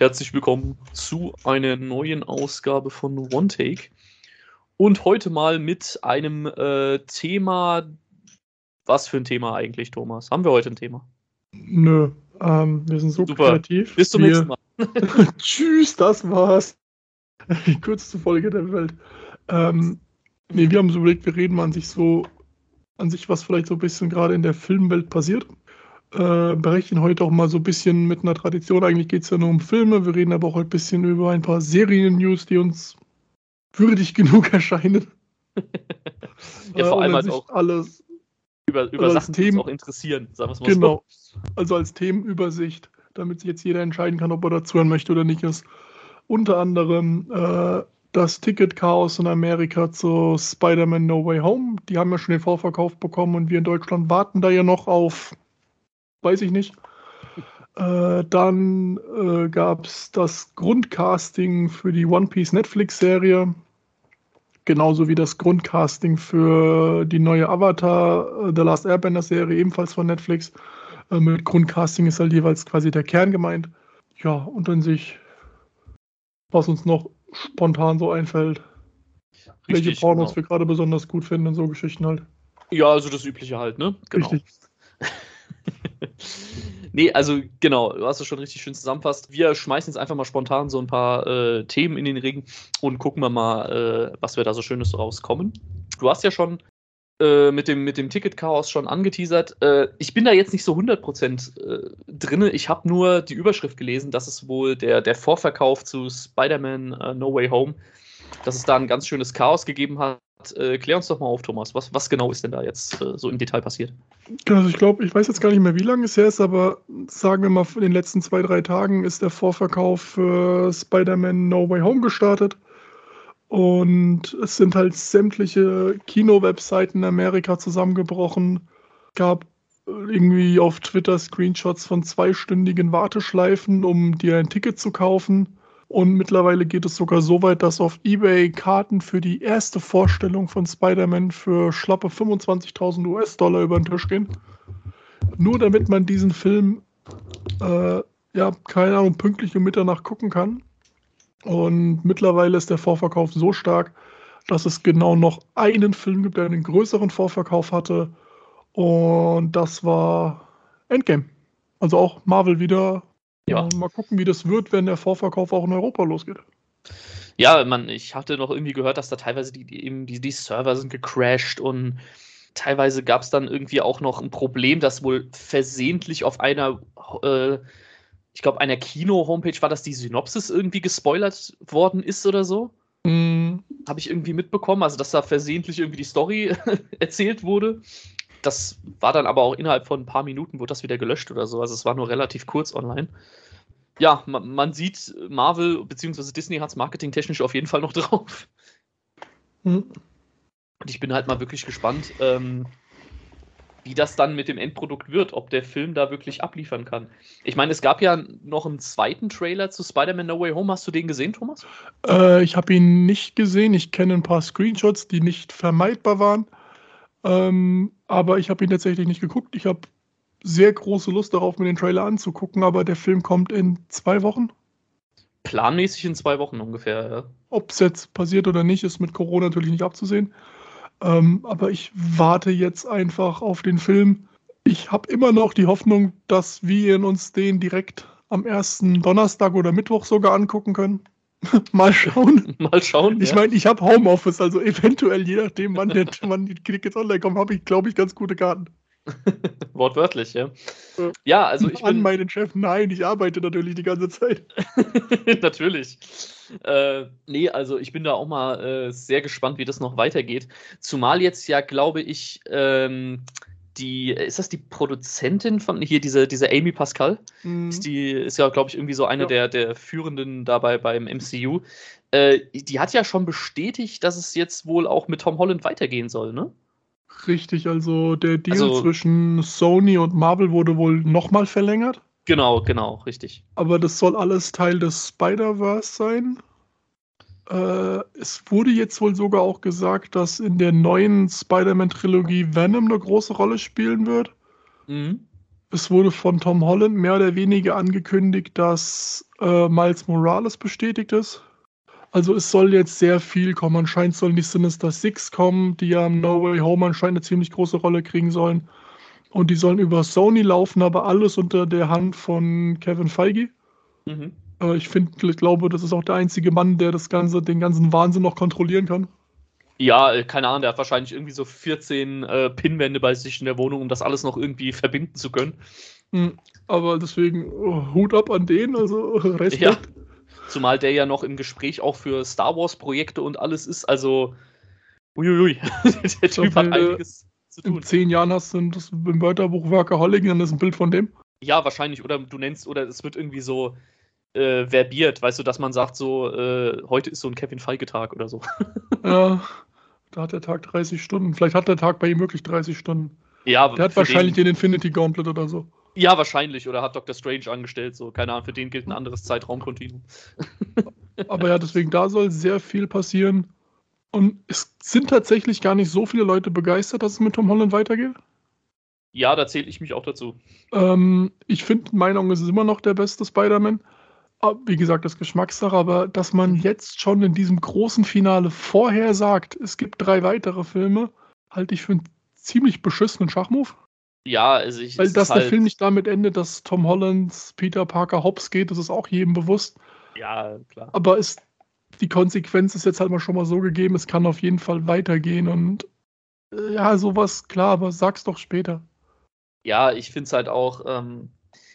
herzlich willkommen zu einer neuen Ausgabe von One Take. Und heute mal mit einem äh, Thema. Was für ein Thema eigentlich, Thomas? Haben wir heute ein Thema? Nö, ähm, wir sind so Super. kreativ. Bis zum wir... nächsten Mal. Tschüss, das war's. Die kürzeste Folge der Welt. Ähm, nee, wir haben so überlegt, wir reden mal an sich so, an sich, was vielleicht so ein bisschen gerade in der Filmwelt passiert äh, berechnen heute auch mal so ein bisschen mit einer Tradition. Eigentlich geht es ja nur um Filme. Wir reden aber auch ein bisschen über ein paar Serien-News, die uns würdig genug erscheinen. ja, vor äh, allem halt auch alles über, über also Sachen, die uns auch interessieren, sagen wir es mal genau. so. Also als Themenübersicht, damit sich jetzt jeder entscheiden kann, ob er dazuhören möchte oder nicht, ist unter anderem äh, das Ticket-Chaos in Amerika zu Spider-Man No Way Home. Die haben ja schon den Vorverkauf bekommen und wir in Deutschland warten da ja noch auf weiß ich nicht. Äh, dann äh, gab es das Grundcasting für die One Piece Netflix-Serie. Genauso wie das Grundcasting für die neue Avatar äh, The Last Airbender-Serie, ebenfalls von Netflix. Äh, mit Grundcasting ist halt jeweils quasi der Kern gemeint. Ja, und an sich, was uns noch spontan so einfällt. Richtig, welche Pornos genau. wir gerade besonders gut finden und so Geschichten halt. Ja, also das Übliche halt, ne? Genau. Richtig. nee, also genau, du hast es schon richtig schön zusammenfasst. Wir schmeißen jetzt einfach mal spontan so ein paar äh, Themen in den Ring und gucken wir mal, äh, was wir da so Schönes rauskommen. Du hast ja schon äh, mit dem, mit dem Ticket-Chaos schon angeteasert. Äh, ich bin da jetzt nicht so 100% äh, drin. Ich habe nur die Überschrift gelesen, dass es wohl der, der Vorverkauf zu Spider-Man äh, No Way Home, dass es da ein ganz schönes Chaos gegeben hat äh, klär uns doch mal auf, Thomas. Was, was genau ist denn da jetzt äh, so im Detail passiert? Also ich glaube, ich weiß jetzt gar nicht mehr, wie lange es her ist, aber sagen wir mal, in den letzten zwei, drei Tagen ist der Vorverkauf für Spider-Man No Way Home gestartet. Und es sind halt sämtliche Kino-Webseiten in Amerika zusammengebrochen. Gab äh, irgendwie auf Twitter Screenshots von zweistündigen Warteschleifen, um dir ein Ticket zu kaufen. Und mittlerweile geht es sogar so weit, dass auf eBay Karten für die erste Vorstellung von Spider-Man für schlappe 25.000 US-Dollar über den Tisch gehen. Nur damit man diesen Film, äh, ja, keine Ahnung, pünktlich um Mitternacht gucken kann. Und mittlerweile ist der Vorverkauf so stark, dass es genau noch einen Film gibt, der einen größeren Vorverkauf hatte. Und das war Endgame. Also auch Marvel wieder ja. Mal gucken, wie das wird, wenn der Vorverkauf auch in Europa losgeht. Ja, man, ich hatte noch irgendwie gehört, dass da teilweise die, die, eben die, die Server sind gecrashed und teilweise gab es dann irgendwie auch noch ein Problem, dass wohl versehentlich auf einer, äh, ich glaube, einer Kino-Homepage war, dass die Synopsis irgendwie gespoilert worden ist oder so. Mm. Habe ich irgendwie mitbekommen, also dass da versehentlich irgendwie die Story erzählt wurde. Das war dann aber auch innerhalb von ein paar Minuten, wurde das wieder gelöscht oder so. Also es war nur relativ kurz online ja, man, man sieht, Marvel bzw. Disney hat es marketingtechnisch auf jeden Fall noch drauf. Hm. Und ich bin halt mal wirklich gespannt, ähm, wie das dann mit dem Endprodukt wird, ob der Film da wirklich abliefern kann. Ich meine, es gab ja noch einen zweiten Trailer zu Spider-Man No Way Home. Hast du den gesehen, Thomas? Äh, ich habe ihn nicht gesehen. Ich kenne ein paar Screenshots, die nicht vermeidbar waren. Ähm, aber ich habe ihn tatsächlich nicht geguckt. Ich habe sehr große Lust darauf, mir den Trailer anzugucken, aber der Film kommt in zwei Wochen. Planmäßig in zwei Wochen ungefähr, ja. Ob es jetzt passiert oder nicht, ist mit Corona natürlich nicht abzusehen. Ähm, aber ich warte jetzt einfach auf den Film. Ich habe immer noch die Hoffnung, dass wir uns den direkt am ersten Donnerstag oder Mittwoch sogar angucken können. Mal schauen. Mal schauen. Ich ja. meine, ich habe Homeoffice, also eventuell, je nachdem, wann, der, wann die Crickets online kommen, habe ich, glaube ich, ganz gute Karten. Wortwörtlich, ja. Ja, also ich An bin. meinen Chef, nein, ich arbeite natürlich die ganze Zeit. natürlich. Äh, nee, also ich bin da auch mal äh, sehr gespannt, wie das noch weitergeht. Zumal jetzt ja, glaube ich, ähm, die, ist das die Produzentin von hier, diese, diese Amy Pascal? Mhm. Ist, die, ist ja, glaube ich, irgendwie so eine ja. der, der führenden dabei beim MCU. Äh, die hat ja schon bestätigt, dass es jetzt wohl auch mit Tom Holland weitergehen soll, ne? Richtig, also der Deal also, zwischen Sony und Marvel wurde wohl nochmal verlängert. Genau, genau, richtig. Aber das soll alles Teil des Spider-Verse sein. Äh, es wurde jetzt wohl sogar auch gesagt, dass in der neuen Spider-Man-Trilogie Venom eine große Rolle spielen wird. Mhm. es wurde von Tom Holland mehr oder weniger angekündigt, dass äh, Miles Morales bestätigt ist. Also es soll jetzt sehr viel kommen. Anscheinend sollen die Sinister Six kommen, die ja im No Way Home anscheinend eine ziemlich große Rolle kriegen sollen. Und die sollen über Sony laufen, aber alles unter der Hand von Kevin Feige. Mhm. Äh, ich finde, ich glaube, das ist auch der einzige Mann, der das Ganze, den ganzen Wahnsinn noch kontrollieren kann. Ja, äh, keine Ahnung, der hat wahrscheinlich irgendwie so 14 äh, Pinwände bei sich in der Wohnung, um das alles noch irgendwie verbinden zu können. Hm, aber deswegen oh, Hut ab an den, also Respekt. Ja, zumal der ja noch im Gespräch auch für Star Wars Projekte und alles ist, also uiuiui, der Typ hat einiges zu tun. In zehn Jahren hast du das im Wörterbuch Workaholic, dann ist ein Bild von dem. Ja, wahrscheinlich, oder du nennst, oder es wird irgendwie so äh, verbiert, weißt du, dass man sagt so, äh, heute ist so ein Kevin Feige-Tag oder so. ja, da hat der Tag 30 Stunden. Vielleicht hat der Tag bei ihm wirklich 30 Stunden. Ja, der hat wahrscheinlich den, den Infinity Gauntlet oder so. Ja, wahrscheinlich. Oder hat Dr. Strange angestellt. So, keine Ahnung, für den gilt ein anderes Zeitraumkontinuum. Aber ja, deswegen, da soll sehr viel passieren. Und es sind tatsächlich gar nicht so viele Leute begeistert, dass es mit Tom Holland weitergeht. Ja, da zähle ich mich auch dazu. Ähm, ich finde, Meinung ist immer noch der beste Spider-Man. Ah, wie gesagt, das Geschmackssache, aber dass man jetzt schon in diesem großen Finale vorher sagt, es gibt drei weitere Filme, halte ich für einen ziemlich beschissenen Schachmove. Ja, also ich. Weil dass der halt Film nicht damit endet, dass Tom Hollands Peter Parker hops geht, das ist auch jedem bewusst. Ja, klar. Aber ist, die Konsequenz ist jetzt halt mal schon mal so gegeben, es kann auf jeden Fall weitergehen und äh, ja, sowas, klar, aber sag's doch später. Ja, ich finde es halt auch, ähm,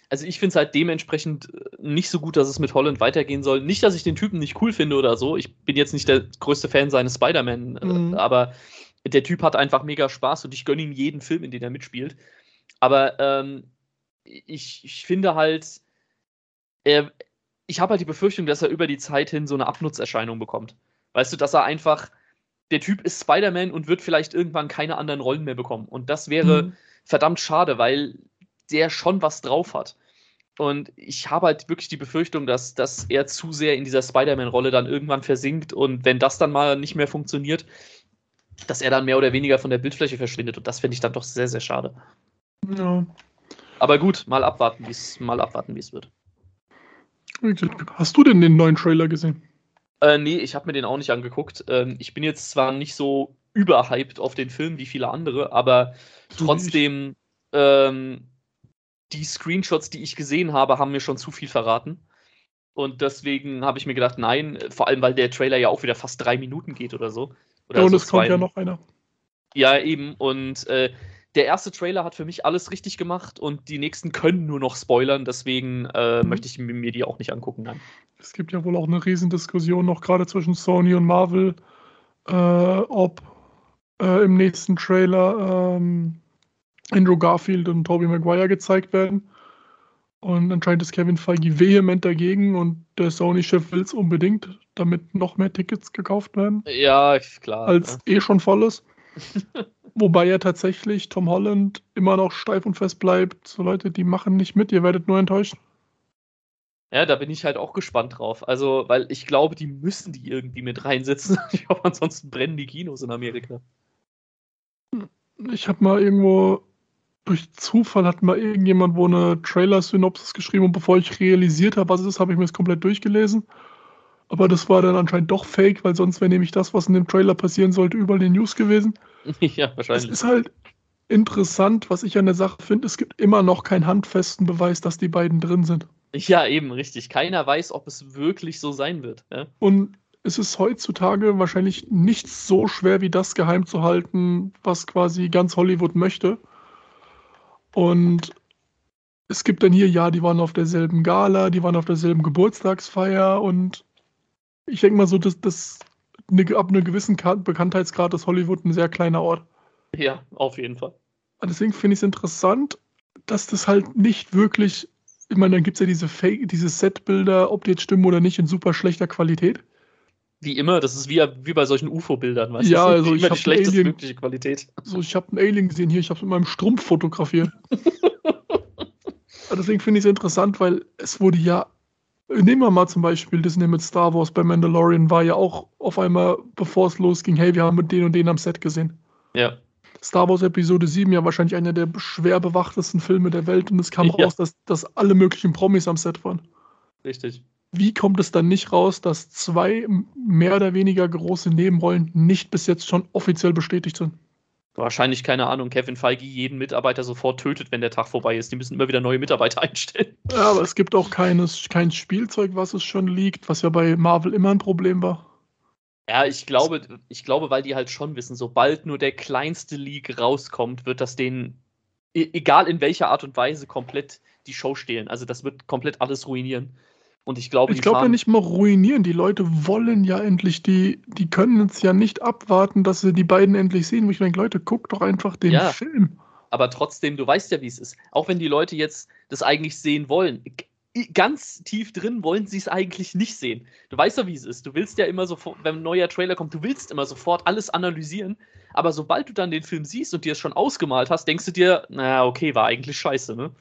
also ich finde es halt dementsprechend äh, nicht so gut, dass es mit Holland weitergehen soll. Nicht, dass ich den Typen nicht cool finde oder so. Ich bin jetzt nicht der größte Fan seines Spider-Man, äh, mhm. aber der Typ hat einfach mega Spaß und ich gönne ihm jeden Film, in dem er mitspielt. Aber ähm, ich, ich finde halt, er, ich habe halt die Befürchtung, dass er über die Zeit hin so eine Abnutzerscheinung bekommt. Weißt du, dass er einfach, der Typ ist Spider-Man und wird vielleicht irgendwann keine anderen Rollen mehr bekommen. Und das wäre mhm. verdammt schade, weil der schon was drauf hat. Und ich habe halt wirklich die Befürchtung, dass, dass er zu sehr in dieser Spider-Man-Rolle dann irgendwann versinkt und wenn das dann mal nicht mehr funktioniert, dass er dann mehr oder weniger von der Bildfläche verschwindet. Und das finde ich dann doch sehr, sehr schade. Ja. Aber gut, mal abwarten, wie es mal abwarten, wie es wird. Hast du denn den neuen Trailer gesehen? Äh, nee, ich habe mir den auch nicht angeguckt. Ähm, ich bin jetzt zwar nicht so überhyped auf den Film wie viele andere, aber trotzdem ähm, die Screenshots, die ich gesehen habe, haben mir schon zu viel verraten. Und deswegen habe ich mir gedacht, nein, vor allem weil der Trailer ja auch wieder fast drei Minuten geht oder so. Oder ja, und so es kommt ja noch einer. Ja, eben. Und äh, der erste Trailer hat für mich alles richtig gemacht und die nächsten können nur noch spoilern, deswegen äh, mhm. möchte ich mir die auch nicht angucken. Nein. Es gibt ja wohl auch eine Riesendiskussion noch gerade zwischen Sony und Marvel, äh, ob äh, im nächsten Trailer ähm, Andrew Garfield und Tobey Maguire gezeigt werden. Und anscheinend ist Kevin Feige vehement dagegen und der Sony-Chef will es unbedingt, damit noch mehr Tickets gekauft werden. Ja, klar. Als ja. eh schon voll ist. Wobei ja tatsächlich Tom Holland immer noch steif und fest bleibt. So Leute, die machen nicht mit, ihr werdet nur enttäuscht. Ja, da bin ich halt auch gespannt drauf. Also, weil ich glaube, die müssen die irgendwie mit reinsetzen. Ich glaube, ansonsten brennen die Kinos in Amerika. Ich habe mal irgendwo durch Zufall hat mal irgendjemand wo eine Trailer-Synopsis geschrieben und bevor ich realisiert habe, was es ist, habe ich mir das komplett durchgelesen. Aber das war dann anscheinend doch fake, weil sonst wäre nämlich das, was in dem Trailer passieren sollte, überall in den News gewesen. ja, wahrscheinlich. Es ist halt interessant, was ich an der Sache finde. Es gibt immer noch keinen handfesten Beweis, dass die beiden drin sind. Ja, eben, richtig. Keiner weiß, ob es wirklich so sein wird. Ja? Und es ist heutzutage wahrscheinlich nicht so schwer, wie das geheim zu halten, was quasi ganz Hollywood möchte. Und es gibt dann hier, ja, die waren auf derselben Gala, die waren auf derselben Geburtstagsfeier und ich denke mal so, dass das ne, ab einem gewissen Bekanntheitsgrad ist Hollywood ein sehr kleiner Ort. Ja, auf jeden Fall. Und deswegen finde ich es interessant, dass das halt nicht wirklich, ich meine, dann gibt es ja diese Fake, diese Setbilder, ob die jetzt stimmen oder nicht, in super schlechter Qualität. Wie immer, das ist wie, wie bei solchen UFO-Bildern, weißt ja, du? Ja, also ich habe schlechteste Alien, mögliche Qualität. So, ich habe einen Alien gesehen hier, ich habe es mit meinem Strumpf fotografiert. Deswegen finde ich es interessant, weil es wurde ja, nehmen wir mal zum Beispiel Disney mit Star Wars bei Mandalorian, war ja auch auf einmal, bevor es losging, hey, wir haben mit den und den am Set gesehen. Ja. Star Wars Episode 7 ja wahrscheinlich einer der schwer bewachtesten Filme der Welt und es kam Ja. raus, dass, dass alle möglichen Promis am Set waren. Richtig. Wie kommt es dann nicht raus, dass zwei mehr oder weniger große Nebenrollen nicht bis jetzt schon offiziell bestätigt sind? Wahrscheinlich, keine Ahnung, Kevin Feige jeden Mitarbeiter sofort tötet, wenn der Tag vorbei ist. Die müssen immer wieder neue Mitarbeiter einstellen. Ja, aber es gibt auch keines, kein Spielzeug, was es schon liegt, was ja bei Marvel immer ein Problem war. Ja, ich glaube, ich glaube, weil die halt schon wissen, sobald nur der kleinste Leak rauskommt, wird das denen, e- egal in welcher Art und Weise, komplett die Show stehlen. Also das wird komplett alles ruinieren. Und ich glaube, Ich glaube ja nicht mal ruinieren. Die Leute wollen ja endlich, die, die können es ja nicht abwarten, dass sie die beiden endlich sehen. Wo ich denke, Leute, guckt doch einfach den Ja. Film. aber trotzdem, du weißt ja, wie es ist. Auch wenn die Leute jetzt das eigentlich sehen wollen, ganz tief drin wollen sie es eigentlich nicht sehen. Du weißt ja, wie es ist. Du willst ja immer sofort, wenn ein neuer Trailer kommt, du willst immer sofort alles analysieren. Aber sobald du dann den Film siehst und dir es schon ausgemalt hast, denkst du dir, naja, okay, war eigentlich scheiße, ne?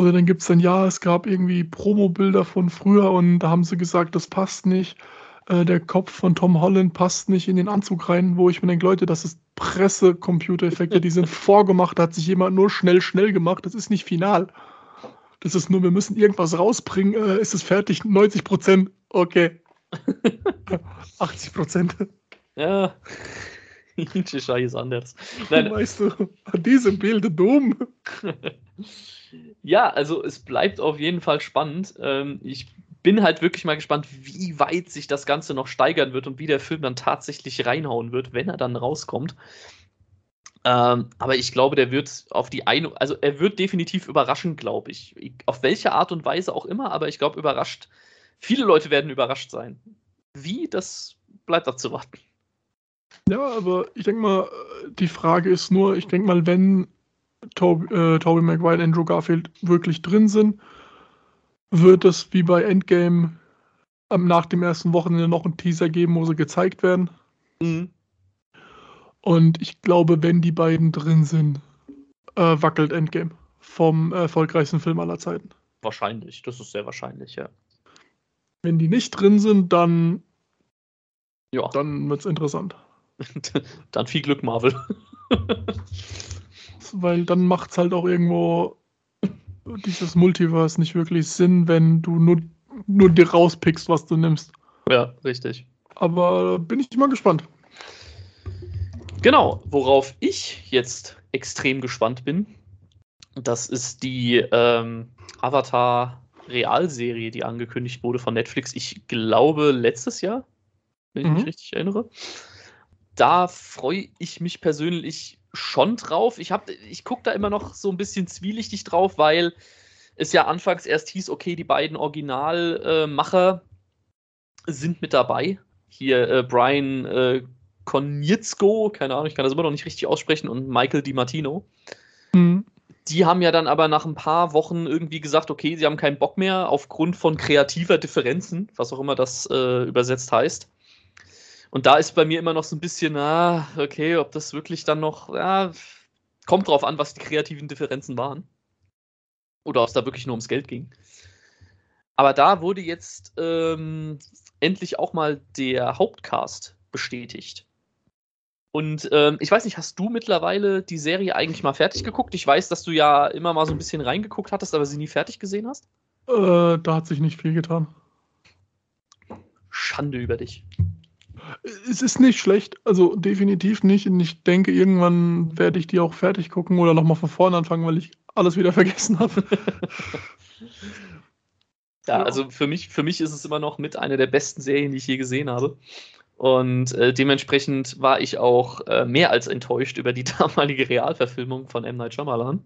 Oder dann gibt es dann, ja, es gab irgendwie Promo-Bilder von früher und da haben sie gesagt, das passt nicht. Äh, der Kopf von Tom Holland passt nicht in den Anzug rein, wo ich mir denke, Leute, das ist Presse-Computereffekte, die sind vorgemacht, da hat sich jemand nur schnell, schnell gemacht, das ist nicht final. Das ist nur, wir müssen irgendwas rausbringen, äh, ist es fertig, 90 Prozent, okay. 80 Prozent, Ja. Ist anders. Nein, weißt du, an diesem Bild dumm. Ja, also es bleibt auf jeden Fall spannend. Ähm, ich bin halt wirklich mal gespannt, wie weit sich das Ganze noch steigern wird und wie der Film dann tatsächlich reinhauen wird, wenn er dann rauskommt. Ähm, aber ich glaube, der wird auf die eine, also er wird definitiv überraschen, glaube ich. Auf welche Art und Weise auch immer, aber ich glaube, überrascht. Viele Leute werden überrascht sein. Wie, das bleibt abzuwarten. Ja, aber ich denke mal, äh, die Frage ist nur, ich denke mal, wenn Toby, äh, Tobey Maguire und Andrew Garfield wirklich drin sind, wird es wie bei Endgame ähm, nach dem ersten Wochenende noch einen Teaser geben, wo sie gezeigt werden. Mhm. Und ich glaube, wenn die beiden drin sind, äh, wackelt Endgame vom erfolgreichsten Film aller Zeiten. Wahrscheinlich, das ist sehr wahrscheinlich, ja. Wenn die nicht drin sind, dann, Ja, dann wird es interessant. dann viel Glück, Marvel. Weil dann macht es halt auch irgendwo dieses Multiverse nicht wirklich Sinn, wenn du nur, nur dir rauspickst, was du nimmst. ja, richtig. Aber bin ich mal gespannt. Genau, worauf ich jetzt extrem gespannt bin, das ist die ähm, Avatar-Realserie, die angekündigt wurde von Netflix. Ich glaube letztes Jahr, wenn ich mich Mhm. richtig erinnere. Da freue ich mich persönlich schon drauf. Ich, hab- ich gucke da immer noch so ein bisschen zwielichtig drauf, weil es ja anfangs erst hieß, okay, die beiden Originalmacher sind mit dabei. Hier äh, Brian äh, Konietzko, keine Ahnung, ich kann das immer noch nicht richtig aussprechen, und Michael DiMartino. Mhm. Die haben ja dann aber nach ein paar Wochen irgendwie gesagt, okay, sie haben keinen Bock mehr aufgrund von kreativer Differenzen, was auch immer das äh, übersetzt heißt. Und da ist bei mir immer noch so ein bisschen, ah, okay, ob das wirklich dann noch, ja, kommt drauf an, was die kreativen Differenzen waren. Oder ob es da wirklich nur ums Geld ging. Aber da wurde jetzt ähm, endlich auch mal der Hauptcast bestätigt. Und ähm, ich weiß nicht, hast du mittlerweile die Serie eigentlich mal fertig geguckt? Ich weiß, dass du ja immer mal so ein bisschen reingeguckt hattest, aber sie nie fertig gesehen hast. Äh, da hat sich nicht viel getan. Schande über dich. Es ist nicht schlecht, also definitiv nicht. Und ich denke, irgendwann werde ich die auch fertig gucken oder nochmal von vorne anfangen, weil ich alles wieder vergessen habe. Ja, also für mich, für mich ist es immer noch mit einer der besten Serien, die ich je gesehen habe. Und äh, dementsprechend war ich auch äh, mehr als enttäuscht über die damalige Realverfilmung von M. Night Shyamalan.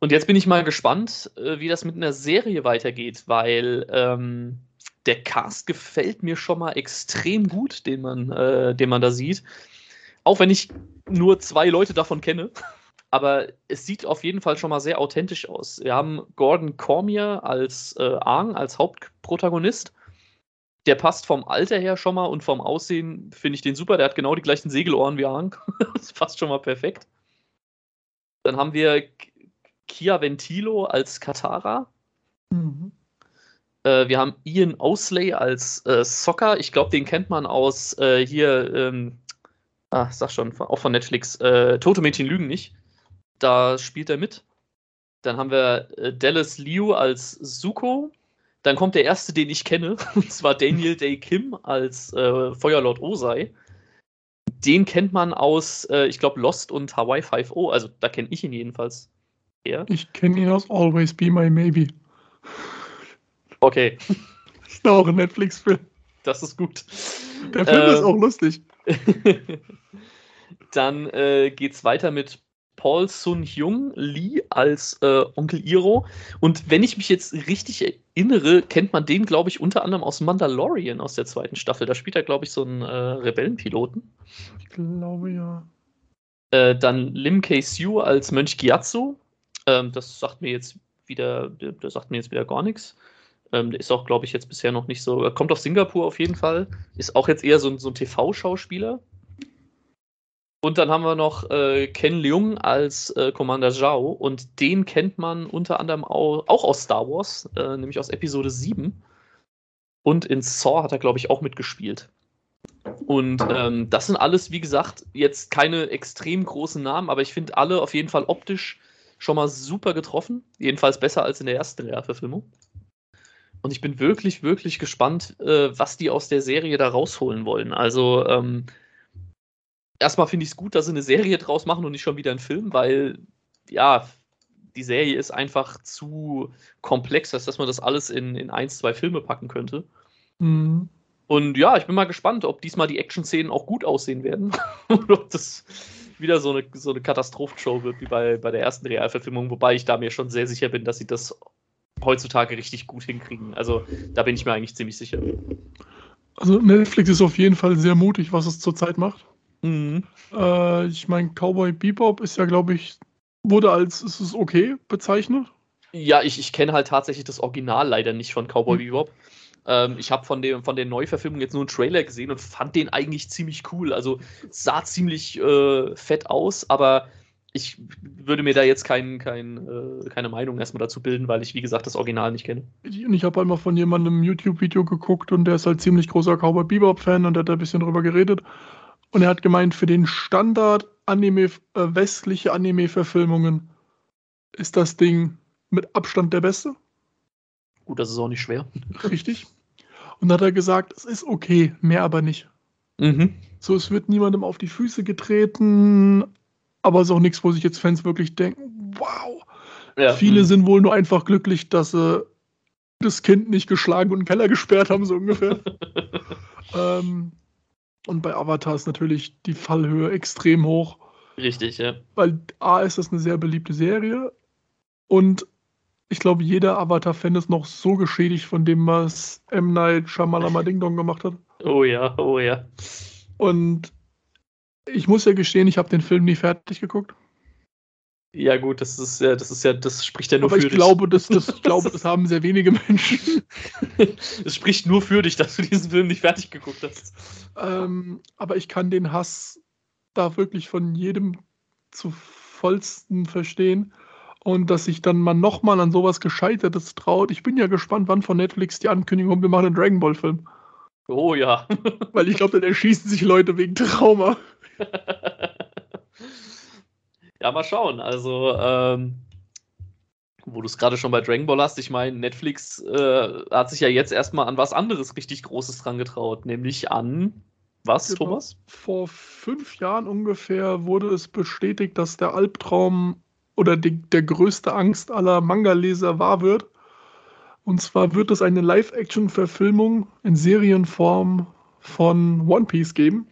Und jetzt bin ich mal gespannt, äh, wie das mit einer Serie weitergeht, weil ähm, der Cast gefällt mir schon mal extrem gut, den man, äh, den man da sieht. Auch wenn ich nur zwei Leute davon kenne. Aber es sieht auf jeden Fall schon mal sehr authentisch aus. Wir haben Gordon Cormier als äh, Aang, als Hauptprotagonist. Der passt vom Alter her schon mal und vom Aussehen finde ich den super. Der hat genau die gleichen Segelohren wie Aang. das passt schon mal perfekt. Dann haben wir Kia Ventilo als Katara. Mhm. Äh, wir haben Ian Osley als äh, Soccer. Ich glaube, den kennt man aus äh, hier ähm, Ah, sag schon, auch von Netflix. Äh, Tote Mädchen lügen nicht. Da spielt er mit. Dann haben wir äh, Dallas Liu als Suko. Dann kommt der erste, den ich kenne, und zwar Daniel Day Kim als äh, Feuerlord Osei. Den kennt man aus, ich glaube, Lost und Hawaii 5.0. Also da kenne ich ihn jedenfalls eher. Ich kenne ihn aus Always Be My Maybe. Okay. Das ist auch ein Netflix-Film. Das ist gut. Der Film ähm, ist auch lustig. Dann äh, es weiter mit Paul Sun-Hyung Lee als äh, Onkel Iro. Und wenn ich mich jetzt richtig erinnere, kennt man den, glaube ich, unter anderem aus Mandalorian aus der zweiten Staffel. Da spielt er, glaube ich, so einen äh, Rebellenpiloten. Ich glaube ja. Äh, dann Lim K-Sue als Mönch Gyatso. Ähm, das sagt mir jetzt wieder, der sagt mir jetzt wieder gar nichts. Ähm, der ist auch, glaube ich, jetzt bisher noch nicht so. Kommt aus Singapur auf jeden Fall. Ist auch jetzt eher so, so ein TV-Schauspieler. Und dann haben wir noch äh, Ken Leung als äh, Commander Zhao und den kennt man unter anderem auch, auch aus Star Wars, äh, nämlich aus Episode 7. Und in Saw hat er, glaube ich, auch mitgespielt. Und ähm, das sind alles, wie gesagt, jetzt keine extrem großen Namen, aber ich finde alle auf jeden Fall optisch schon mal super getroffen. Jedenfalls besser als in der ersten Realverfilmung. Und ich bin wirklich, wirklich gespannt, äh, was die aus der Serie da rausholen wollen. Also, ähm, erstmal finde ich es gut, dass sie eine Serie draus machen und nicht schon wieder einen Film, weil ja, die Serie ist einfach zu komplex, dass man das alles in, in ein, zwei Filme packen könnte. Mhm. Und ja, ich bin mal gespannt, ob diesmal die Action-Szenen auch gut aussehen werden. oder ob das wieder so eine, so eine Katastrophenshow wird wie bei, bei der ersten Realverfilmung, wobei ich da mir schon sehr sicher bin, dass sie das heutzutage richtig gut hinkriegen. Also da bin ich mir eigentlich ziemlich sicher. Also Netflix ist auf jeden Fall sehr mutig, was es zurzeit macht. Mhm. Äh, ich meine, Cowboy Bebop ist ja, glaube ich, wurde als ist es okay bezeichnet. Ja, ich, ich kenne halt tatsächlich das Original leider nicht von Cowboy mhm. Bebop. Ähm, ich habe von, von der Neuverfilmung jetzt nur einen Trailer gesehen und fand den eigentlich ziemlich cool. Also sah ziemlich äh, fett aus, aber ich würde mir da jetzt kein, kein, äh, keine Meinung erstmal dazu bilden, weil ich, wie gesagt, das Original nicht kenne. Und ich habe einmal von jemandem ein YouTube-Video geguckt und der ist halt ziemlich großer Cowboy Bebop-Fan und der hat da ein bisschen drüber geredet. Und er hat gemeint, für den Standard Anime, äh, westliche Anime-Verfilmungen ist das Ding mit Abstand der beste. Gut, das ist auch nicht schwer. Richtig. Und dann hat er gesagt, es ist okay, mehr aber nicht. Mhm. So, es wird niemandem auf die Füße getreten, aber es ist auch nichts, wo sich jetzt Fans wirklich denken, wow. Ja. Viele mhm. sind wohl nur einfach glücklich, dass sie das Kind nicht geschlagen und in den Keller gesperrt haben, so ungefähr. ähm, und bei Avatar ist natürlich die Fallhöhe extrem hoch. Richtig, ja. Weil A ist das eine sehr beliebte Serie und ich glaube, jeder Avatar-Fan ist noch so geschädigt von dem, was M. Night Shyamalama Ding Dong gemacht hat. Oh ja, oh ja. Und ich muss ja gestehen, ich habe den Film nie fertig geguckt. Ja, gut, das ist ja, das ist ja, das spricht ja nur Aber für ich dich. Glaube, das, das, ich glaube, das haben sehr wenige Menschen. Es spricht nur für dich, dass du diesen Film nicht fertig geguckt hast. Ähm, aber ich kann den Hass da wirklich von jedem zu vollsten verstehen. Und dass sich dann mal nochmal an sowas Gescheitertes traut. Ich bin ja gespannt, wann von Netflix die Ankündigung kommt, wir machen einen Dragon Ball-Film. Oh ja. Weil ich glaube, dann erschießen sich Leute wegen Trauma. Ja, mal schauen. Also, ähm, wo du es gerade schon bei Dragon Ball hast, ich meine, Netflix äh, hat sich ja jetzt erstmal an was anderes richtig Großes dran getraut, nämlich an was, genau. Thomas? Vor fünf Jahren ungefähr wurde es bestätigt, dass der Albtraum oder die, der größte Angst aller Manga-Leser wahr wird. Und zwar wird es eine Live-Action-Verfilmung in Serienform von One Piece geben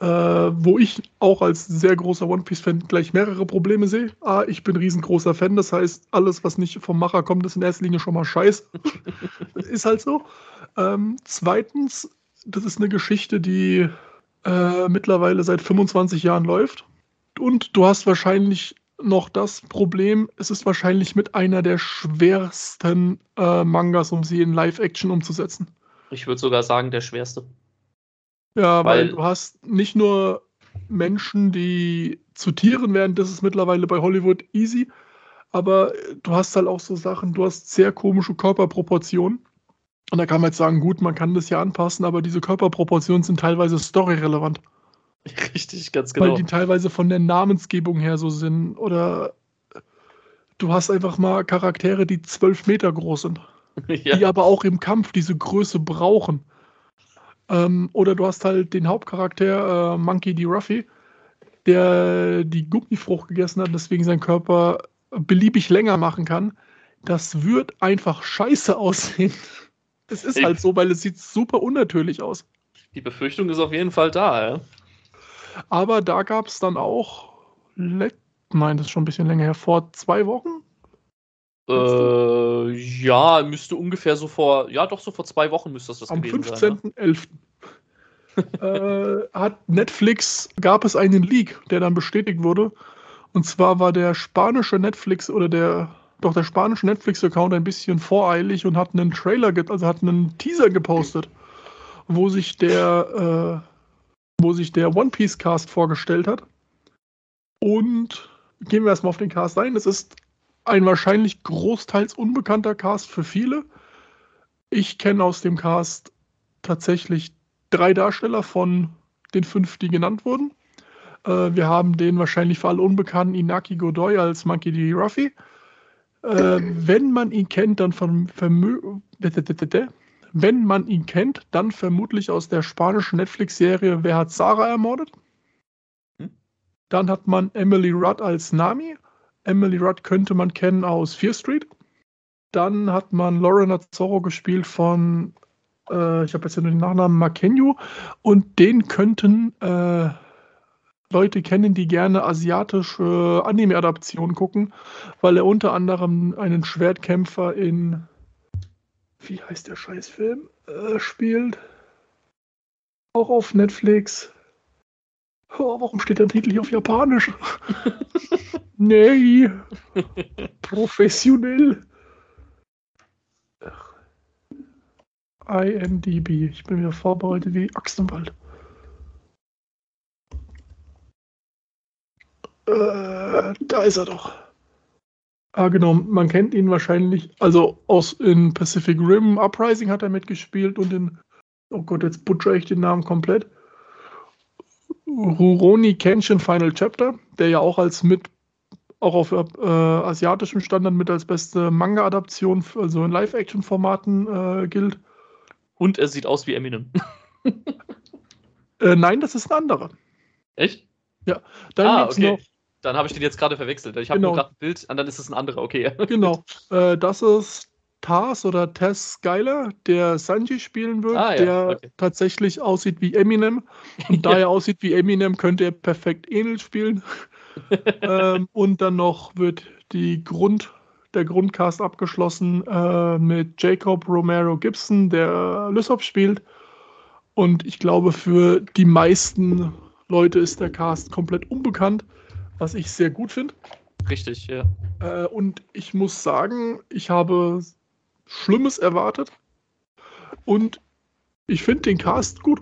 äh, wo ich auch als sehr großer One Piece-Fan gleich mehrere Probleme sehe. A, ich bin riesengroßer Fan, das heißt, alles, was nicht vom Macher kommt, ist in erster Linie schon mal scheiß. ist halt so. Ähm, zweitens, das ist eine Geschichte, die äh, mittlerweile seit 25 Jahren läuft. Und du hast wahrscheinlich noch das Problem, es ist wahrscheinlich mit einer der schwersten äh, Mangas, um sie in Live-Action umzusetzen. Ich würde sogar sagen, der schwerste. Ja, weil, weil du hast nicht nur Menschen, die zu Tieren werden, das ist mittlerweile bei Hollywood easy, aber du hast halt auch so Sachen, du hast sehr komische Körperproportionen. Und da kann man jetzt sagen, gut, man kann das ja anpassen, aber diese Körperproportionen sind teilweise storyrelevant. Richtig, ganz genau. Weil die teilweise von der Namensgebung her so sind. Oder du hast einfach mal Charaktere, die zwölf Meter groß sind. Ja. Die aber auch im Kampf diese Größe brauchen. Ähm, oder du hast halt den Hauptcharakter, äh, Monkey D. Ruffy, der die Gummifrucht gegessen hat, deswegen sein Körper beliebig länger machen kann. Das wird einfach scheiße aussehen. Es ist halt so, weil es sieht super unnatürlich aus. Die Befürchtung ist auf jeden Fall da, ja. Aber da gab es dann auch, nein, das ist schon ein bisschen länger her, vor zwei Wochen? Äh, ja, müsste ungefähr so vor, ja doch, so vor zwei Wochen müsste das, das Am 15.11. äh, hat Netflix, gab es einen Leak, der dann bestätigt wurde. Und zwar war der spanische Netflix oder der, doch der spanische Netflix-Account ein bisschen voreilig und hat einen Trailer, also hat einen Teaser gepostet, wo sich der, äh, wo sich der One Piece Cast vorgestellt hat. Und gehen wir erstmal auf den Cast ein. Es ist ein wahrscheinlich großteils unbekannter Cast für viele. Ich kenne aus dem Cast tatsächlich drei Darsteller von den fünf, die genannt wurden. Äh, wir haben den wahrscheinlich für alle unbekannten Inaki Godoy als Monkey D. Ruffy. Äh, wenn man ihn kennt, dann von Vermö wenn man ihn kennt, dann vermutlich aus der spanischen Netflix-Serie Wer hat Sarah ermordet? Hm? Dann hat man Emily Rudd als Nami Emily Rudd könnte man kennen aus Fear Street. Dann hat man Lauren Azzorro gespielt von, äh, ich habe jetzt ja nur den Nachnamen, Makenyu. Und den könnten äh, Leute kennen, die gerne asiatische Anime-Adaptionen gucken, weil er unter anderem einen Schwertkämpfer in, wie heißt der Scheißfilm, äh, spielt. Auch auf Netflix. Oh, warum steht der Titel hier auf Japanisch? nee. Professionell. IMDB. Ich bin wieder vorbereitet wie Axt im Wald. Äh, da ist er doch. Ah, genau. Man kennt ihn wahrscheinlich. Also aus in Pacific Rim Uprising hat er mitgespielt und in. Oh Gott, jetzt butcher ich den Namen komplett. Rurouni Kenshin Final Chapter, der ja auch als mit auch auf äh, asiatischem Standard mit als beste Manga-Adaption, also in Live-Action-Formaten äh, gilt. Und er sieht aus wie Eminem. äh, nein, das ist ein anderer. Echt? Ja. Dann ah, okay. Noch, dann habe ich den jetzt gerade verwechselt. Ich habe genau. gerade ein Bild und dann ist es ein anderer, okay. genau. Äh, das ist Tars oder Tess Skyler, der Sanji spielen wird, ah, ja. der okay. tatsächlich aussieht wie Eminem. Und da er aussieht wie Eminem, könnte er perfekt Enel spielen. ähm, und dann noch wird die Grund, der Grundcast abgeschlossen äh, mit Jacob Romero Gibson, der Lysop spielt. Und ich glaube, für die meisten Leute ist der Cast komplett unbekannt, was ich sehr gut finde. Richtig, ja. Äh, und ich muss sagen, ich habe Schlimmes erwartet. Und ich finde den Cast gut.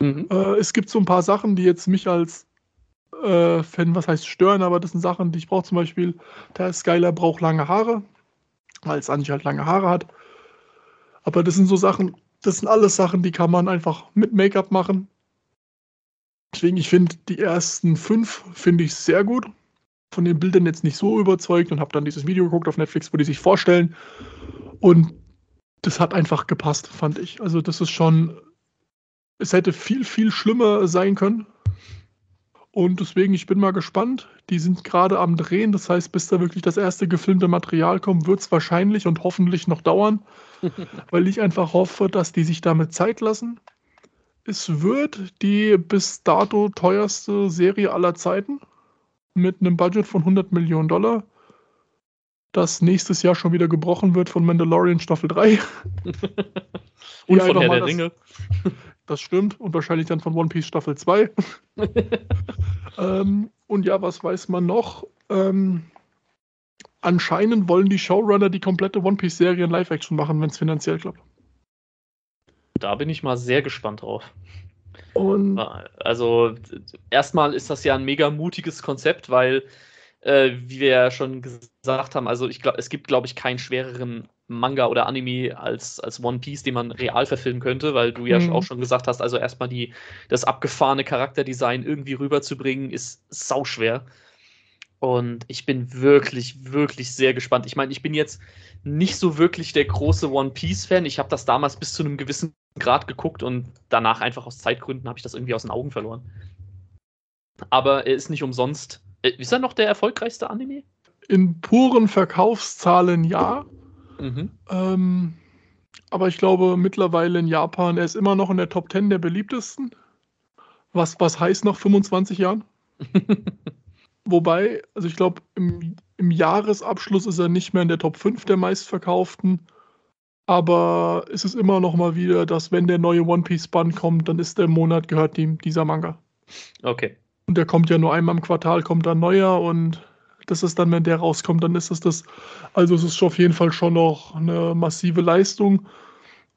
Mhm. Äh, es gibt so ein paar Sachen, die jetzt mich als äh, Fan, was heißt stören, aber das sind Sachen, die ich brauche. Zum Beispiel, der Skyler braucht lange Haare, weil Sanji halt lange Haare hat. Aber das sind so Sachen, das sind alles Sachen, die kann man einfach mit Make-up machen. Deswegen, ich finde die ersten fünf finde ich sehr gut von den Bildern jetzt nicht so überzeugt und habe dann dieses Video geguckt auf Netflix, wo die sich vorstellen. Und das hat einfach gepasst, fand ich. Also das ist schon, es hätte viel, viel schlimmer sein können. Und deswegen, ich bin mal gespannt. Die sind gerade am Drehen. Das heißt, bis da wirklich das erste gefilmte Material kommt, wird es wahrscheinlich und hoffentlich noch dauern. weil ich einfach hoffe, dass die sich damit Zeit lassen. Es wird die bis dato teuerste Serie aller Zeiten mit einem Budget von 100 Millionen Dollar, das nächstes Jahr schon wieder gebrochen wird von Mandalorian Staffel 3. und von Herr der das, Ringe. Das stimmt. Und wahrscheinlich dann von One Piece Staffel 2. ähm, und ja, was weiß man noch? Ähm, anscheinend wollen die Showrunner die komplette One Piece-Serie in Live-Action machen, wenn es finanziell klappt. Da bin ich mal sehr gespannt drauf. Und also erstmal ist das ja ein mega mutiges Konzept, weil äh, wie wir ja schon gesagt haben, also ich glaube, es gibt, glaube ich, keinen schwereren Manga oder Anime als, als One Piece, den man real verfilmen könnte, weil du ja mhm. auch schon gesagt hast, also erstmal die, das abgefahrene Charakterdesign irgendwie rüberzubringen, ist sauschwer. Und ich bin wirklich, wirklich sehr gespannt. Ich meine, ich bin jetzt nicht so wirklich der große One Piece-Fan. Ich habe das damals bis zu einem gewissen Grad geguckt und danach einfach aus Zeitgründen habe ich das irgendwie aus den Augen verloren. Aber er ist nicht umsonst. Äh, ist er noch der erfolgreichste Anime? In puren Verkaufszahlen ja. Mhm. Ähm, aber ich glaube mittlerweile in Japan, er ist immer noch in der Top 10 der beliebtesten. Was, was heißt nach 25 Jahren? Wobei, also ich glaube, im, im Jahresabschluss ist er nicht mehr in der Top 5 der meistverkauften. Aber es ist immer noch mal wieder, dass wenn der neue One Piece Band kommt, dann ist der Monat gehört dem, dieser Manga. Okay. Und der kommt ja nur einmal im Quartal, kommt dann neuer und das ist dann, wenn der rauskommt, dann ist es das. Also es ist auf jeden Fall schon noch eine massive Leistung.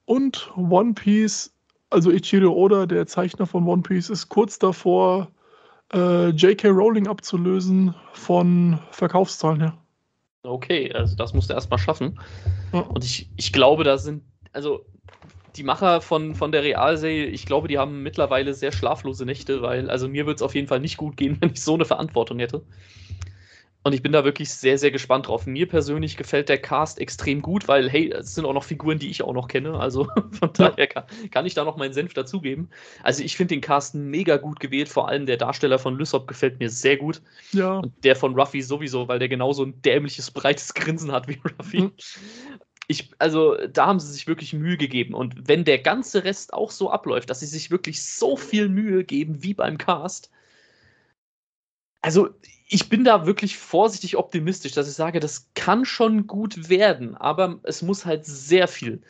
Und One Piece, also Ichiro Oda, der Zeichner von One Piece, ist kurz davor, äh, J.K. Rowling abzulösen von Verkaufszahlen her. Okay, also das musst du erstmal schaffen. Und ich, ich glaube, da sind, also die Macher von, von der Realserie, ich glaube, die haben mittlerweile sehr schlaflose Nächte, weil, also mir würde es auf jeden Fall nicht gut gehen, wenn ich so eine Verantwortung hätte. Und ich bin da wirklich sehr, sehr gespannt drauf. Mir persönlich gefällt der Cast extrem gut, weil, hey, es sind auch noch Figuren, die ich auch noch kenne. Also von daher kann, kann ich da noch meinen Senf dazugeben. Also ich finde den Cast mega gut gewählt. Vor allem der Darsteller von Lysop gefällt mir sehr gut. Ja. Und der von Ruffy sowieso, weil der genauso ein dämliches, breites Grinsen hat wie Ruffy. Mhm. Ich, also da haben sie sich wirklich Mühe gegeben. Und wenn der ganze Rest auch so abläuft, dass sie sich wirklich so viel Mühe geben wie beim Cast, also ich bin da wirklich vorsichtig optimistisch, dass ich sage, das kann schon gut werden, aber es muss halt sehr viel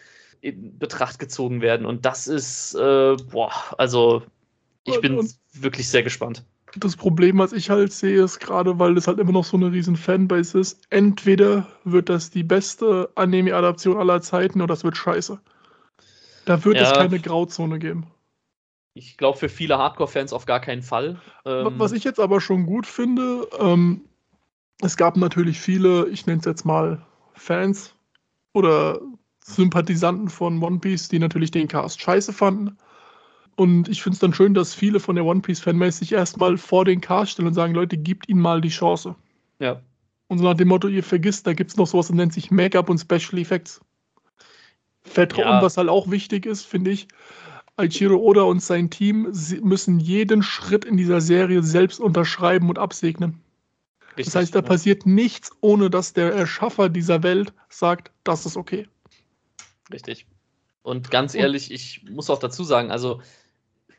in Betracht gezogen werden. Und das ist, äh, boah, also ich bin und wirklich sehr gespannt. Das Problem, was ich halt sehe, ist gerade, weil das halt immer noch so eine riesen Fanbase ist, entweder wird das die beste Anime-Adaption aller Zeiten oder das wird scheiße. Da wird ja. es keine Grauzone geben. Ich glaube, für viele Hardcore-Fans auf gar keinen Fall. Ähm Was ich jetzt aber schon gut finde, ähm, es gab natürlich viele, ich nenne es jetzt mal Fans oder Sympathisanten von One Piece, die natürlich den Cast scheiße fanden. Und ich finde es dann schön, dass viele von der One Piece-Fanbase sich erstmal vor den Cast stellen und sagen: Leute, gebt ihnen mal die Chance. Ja. Und so nach dem Motto, ihr vergisst, da gibt es noch sowas, das nennt sich Make-up und Special Effects. Vertrauen, ja. was halt auch wichtig ist, finde ich. Aichiro Oda und sein Team müssen jeden Schritt in dieser Serie selbst unterschreiben und absegnen. Richtig, das heißt, da ja. passiert nichts, ohne dass der Erschaffer dieser Welt sagt, das ist okay. Richtig. Und ganz ehrlich, ich muss auch dazu sagen, also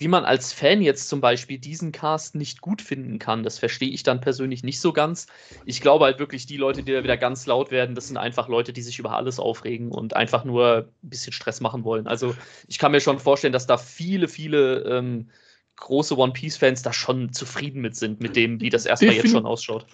wie man als Fan jetzt zum Beispiel diesen Cast nicht gut finden kann, das verstehe ich dann persönlich nicht so ganz. Ich glaube halt wirklich, die Leute, die da wieder ganz laut werden, das sind einfach Leute, die sich über alles aufregen und einfach nur ein bisschen Stress machen wollen. Also ich kann mir schon vorstellen, dass da viele, viele ähm, große One Piece-Fans da schon zufrieden mit sind, mit dem, wie das erstmal jetzt schon ausschaut.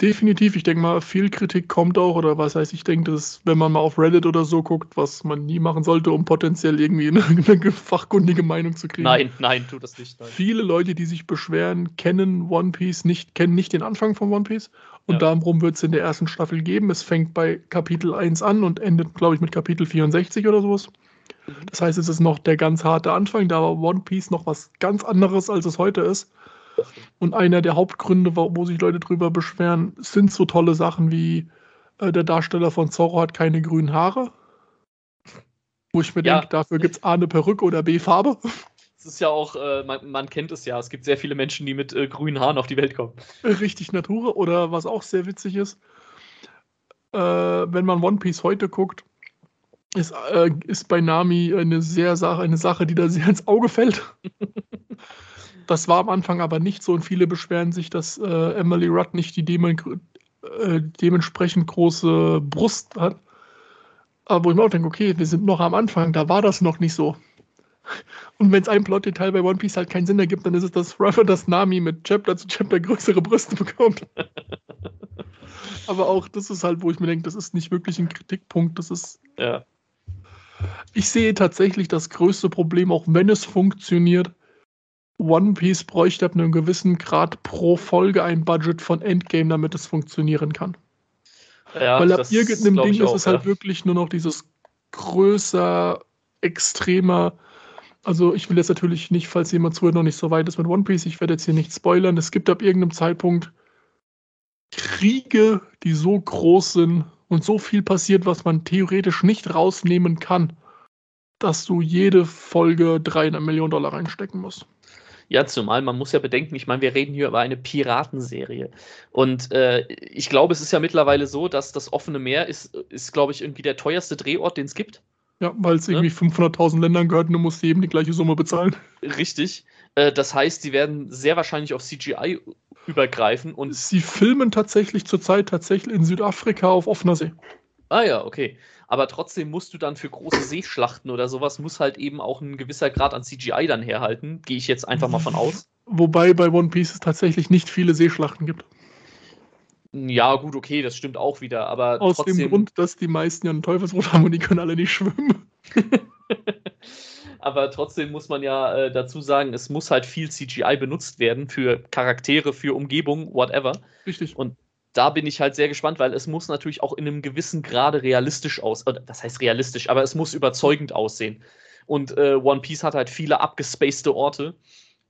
Definitiv, ich denke mal, viel Kritik kommt auch, oder was heißt, ich denke, dass, wenn man mal auf Reddit oder so guckt, was man nie machen sollte, um potenziell irgendwie eine, eine fachkundige Meinung zu kriegen. Nein, nein, tu das nicht. Nein. Viele Leute, die sich beschweren, kennen One Piece nicht, kennen nicht den Anfang von One Piece. Und ja. darum wird es in der ersten Staffel geben. Es fängt bei Kapitel 1 an und endet, glaube ich, mit Kapitel 64 oder sowas. Mhm. Das heißt, es ist noch der ganz harte Anfang. Da war One Piece noch was ganz anderes, als es heute ist. Und einer der Hauptgründe, wo sich Leute drüber beschweren, sind so tolle Sachen wie äh, der Darsteller von Zorro hat keine grünen Haare. Wo ich mir ja. denke, dafür gibt es A eine Perücke oder B Farbe. Es ist ja auch, äh, man, man, kennt es ja, es gibt sehr viele Menschen, die mit äh, grünen Haaren auf die Welt kommen. Richtig Natur. Oder was auch sehr witzig ist, äh, wenn man One Piece heute guckt, ist, äh, ist bei Nami eine sehr Sache, eine Sache, die da sehr ins Auge fällt. Das war am Anfang aber nicht so und viele beschweren sich, dass äh, Emily Rudd nicht die dem äh, dementsprechend große Brust hat. Aber wo ich mir auch denke, okay, wir sind noch am Anfang, da war das noch nicht so. Und wenn es ein Plotdetail bei One Piece halt keinen Sinn ergibt, dann ist es, dass Ruffy das Nami mit Chapter zu Chapter größere Brüste bekommt. aber auch das ist halt, wo ich mir denke, das ist nicht wirklich ein Kritikpunkt. Das ist. Ja. Ich sehe tatsächlich das größte Problem, auch wenn es funktioniert, One Piece bräuchte ab einem gewissen Grad pro Folge ein Budget von Endgame, damit es funktionieren kann. Ja, Weil ab irgendeinem Ding ist es halt ja. wirklich nur noch dieses größer, extremer. Also ich will jetzt natürlich nicht, falls jemand zuhört, noch nicht so weit ist mit One Piece, ich werde jetzt hier nicht spoilern. Es gibt ab irgendeinem Zeitpunkt Kriege, die so groß sind und so viel passiert, was man theoretisch nicht rausnehmen kann, dass du jede Folge 300 Millionen Dollar reinstecken musst. Ja, zumal man muss ja bedenken, ich meine, wir reden hier über eine Piratenserie. Und äh, ich glaube, es ist ja mittlerweile so, dass das offene Meer ist, ist glaube ich, irgendwie der teuerste Drehort, den es gibt. Ja, weil es ne? irgendwie 500.000 Ländern gehört und du musst jedem die gleiche Summe bezahlen. Richtig. Äh, das heißt, sie werden sehr wahrscheinlich auf CGI übergreifen und. Sie filmen tatsächlich zurzeit tatsächlich in Südafrika auf offener See. Ah ja, okay. Aber trotzdem musst du dann für große Seeschlachten oder sowas, muss halt eben auch ein gewisser Grad an CGI dann herhalten. Gehe ich jetzt einfach mal von aus. Wobei bei One Piece es tatsächlich nicht viele Seeschlachten gibt. Ja, gut, okay, das stimmt auch wieder, aber Aus trotzdem... dem Grund, dass die meisten ja ein Teufelsrot haben und die können alle nicht schwimmen. aber trotzdem muss man ja äh, dazu sagen, es muss halt viel CGI benutzt werden für Charaktere, für Umgebung, whatever. Richtig. Und da bin ich halt sehr gespannt, weil es muss natürlich auch in einem gewissen Grade realistisch aussehen. Das heißt realistisch, aber es muss überzeugend aussehen. Und äh, One Piece hat halt viele abgespacede Orte.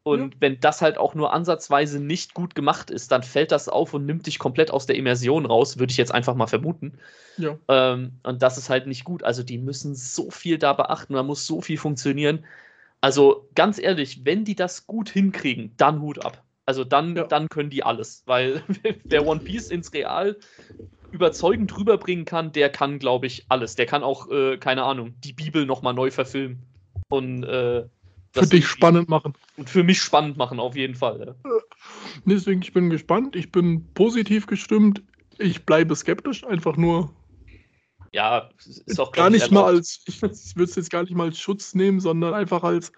Und ja. wenn das halt auch nur ansatzweise nicht gut gemacht ist, dann fällt das auf und nimmt dich komplett aus der Immersion raus, würde ich jetzt einfach mal vermuten. Ja. Ähm, und das ist halt nicht gut. Also die müssen so viel da beachten, da muss so viel funktionieren. Also ganz ehrlich, wenn die das gut hinkriegen, dann Hut ab. Also dann, ja. dann können die alles, weil wer One Piece ins Real überzeugend rüberbringen kann, der kann, glaube ich, alles. Der kann auch, äh, keine Ahnung, die Bibel nochmal neu verfilmen. Und äh, für dich spannend machen. Und für mich spannend machen, auf jeden Fall. Ja. Deswegen, ich bin gespannt. Ich bin positiv gestimmt. Ich bleibe skeptisch, einfach nur. Ja, ist auch gar nicht mal als. Ich würde es jetzt gar nicht mal als Schutz nehmen, sondern einfach als.